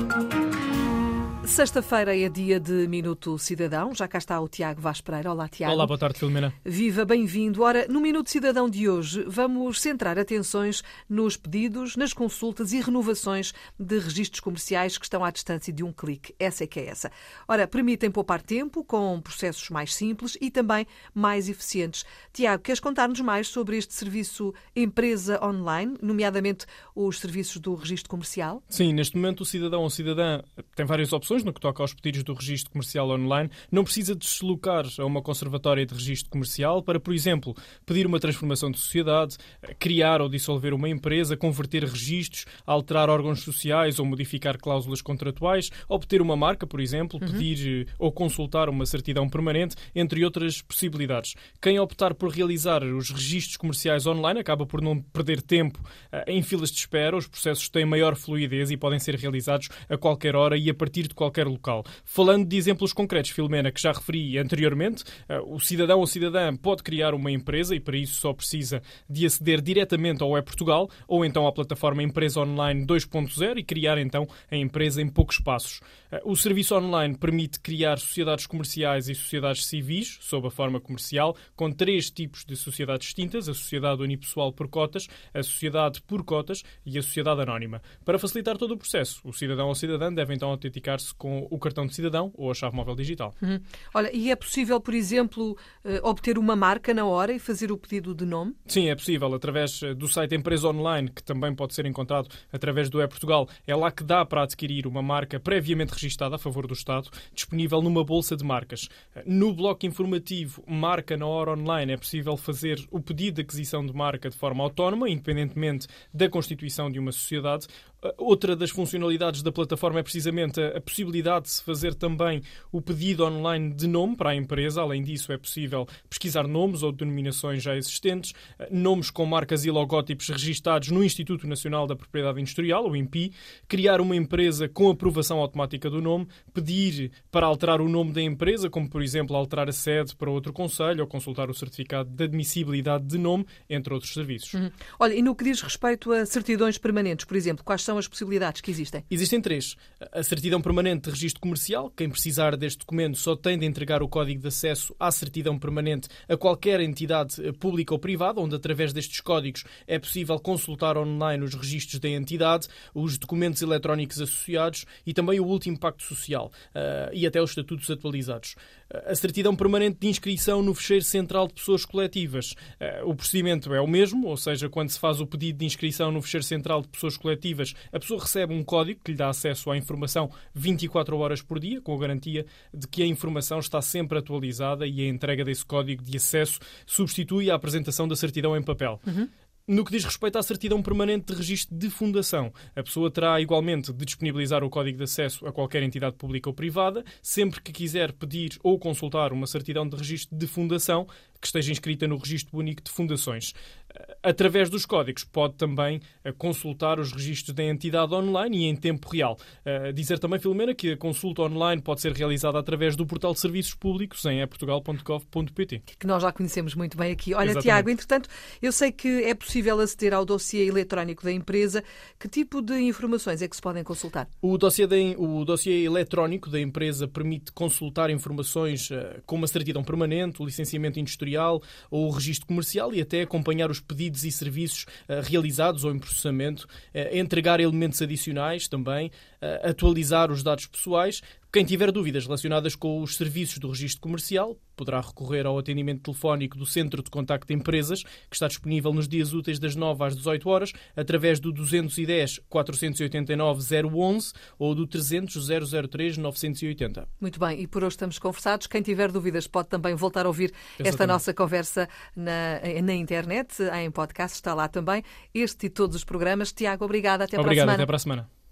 Thank you. Sexta-feira é dia de Minuto Cidadão. Já cá está o Tiago Vaz Pereira. Olá, Tiago. Olá, boa tarde, Filomena. Viva, bem-vindo. Ora, no Minuto Cidadão de hoje, vamos centrar atenções nos pedidos, nas consultas e renovações de registros comerciais que estão à distância de um clique. Essa é que é essa. Ora, permitem poupar tempo com processos mais simples e também mais eficientes. Tiago, queres contar-nos mais sobre este serviço Empresa Online, nomeadamente os serviços do registro comercial? Sim, neste momento o cidadão ou cidadã tem várias opções no que toca aos pedidos do registro comercial online, não precisa deslocar a uma conservatória de registro comercial para, por exemplo, pedir uma transformação de sociedade, criar ou dissolver uma empresa, converter registros, alterar órgãos sociais ou modificar cláusulas contratuais, obter uma marca, por exemplo, uhum. pedir eh, ou consultar uma certidão permanente, entre outras possibilidades. Quem optar por realizar os registros comerciais online acaba por não perder tempo eh, em filas de espera, os processos têm maior fluidez e podem ser realizados a qualquer hora e a partir de qualquer local. Falando de exemplos concretos, Filomena, que já referi anteriormente, eh, o cidadão ou cidadã pode criar uma empresa e para isso só precisa de aceder diretamente ao E-Portugal ou então à plataforma Empresa Online 2.0 e criar então a empresa em poucos passos. Eh, o serviço online permite criar sociedades comerciais e sociedades civis, sob a forma comercial, com três tipos de sociedades distintas: a sociedade unipessoal por cotas, a sociedade por cotas e a sociedade anónima. Para facilitar todo o processo, o cidadão ou cidadã deve então autenticar-se com o cartão de cidadão ou a chave móvel digital. Uhum. Olha, e é possível, por exemplo, eh, obter uma marca na hora e fazer o pedido de nome? Sim, é possível, através eh, do site Empresa Online, que também pode ser encontrado através do E-Portugal. É lá que dá para adquirir uma marca previamente registada a favor do Estado, disponível numa bolsa de marcas. No bloco informativo Marca na Hora Online é possível fazer o pedido de aquisição de marca de forma autónoma, independentemente da constituição de uma sociedade. Outra das funcionalidades da plataforma é precisamente a possibilidade de se fazer também o pedido online de nome para a empresa. Além disso, é possível pesquisar nomes ou denominações já existentes, nomes com marcas e logótipos registados no Instituto Nacional da Propriedade Industrial, o INPI, criar uma empresa com aprovação automática do nome, pedir para alterar o nome da empresa, como por exemplo alterar a sede para outro conselho ou consultar o certificado de admissibilidade de nome, entre outros serviços. Uhum. Olha, e no que diz respeito a certidões permanentes, por exemplo, quais são as possibilidades que existem? Existem três. A certidão permanente de registro comercial. Quem precisar deste documento só tem de entregar o código de acesso à certidão permanente a qualquer entidade eh, pública ou privada, onde através destes códigos é possível consultar online os registros da entidade, os documentos eletrónicos associados e também o último pacto social uh, e até os estatutos atualizados. A certidão permanente de inscrição no fecheiro central de pessoas coletivas. Uh, o procedimento é o mesmo, ou seja, quando se faz o pedido de inscrição no fecheiro central de pessoas coletivas, a pessoa recebe um código que lhe dá acesso à informação 24 horas por dia, com a garantia de que a informação está sempre atualizada e a entrega desse código de acesso substitui a apresentação da certidão em papel. Uhum. No que diz respeito à certidão permanente de registro de fundação, a pessoa terá igualmente de disponibilizar o código de acesso a qualquer entidade pública ou privada, sempre que quiser pedir ou consultar uma certidão de registro de fundação que esteja inscrita no Registro Único de Fundações. Através dos códigos, pode também eh, consultar os registros da entidade online e em tempo real. Uh, dizer também, Filomena, que a consulta online pode ser realizada através do portal de serviços públicos em portugal.gov.pt. Que nós já conhecemos muito bem aqui. Olha, Exatamente. Tiago, entretanto, eu sei que é possível aceder ao dossiê eletrónico da empresa. Que tipo de informações é que se podem consultar? O dossiê, de, o dossiê eletrónico da empresa permite consultar informações uh, como a certidão permanente, o licenciamento industrial ou o registro comercial e até acompanhar os pedidos e serviços uh, realizados ou em processamento, uh, entregar elementos adicionais também, uh, atualizar os dados pessoais. Quem tiver dúvidas relacionadas com os serviços do registro comercial poderá recorrer ao atendimento telefónico do Centro de Contacto de Empresas, que está disponível nos dias úteis das 9 às 18 horas, através do 210 489 011 ou do 300 003 980. Muito bem, e por hoje estamos conversados. Quem tiver dúvidas pode também voltar a ouvir Exatamente. esta nossa conversa na, na internet, em podcast, está lá também. Este e todos os programas. Tiago, obrigada. Até Obrigado, para a semana. Até para a semana.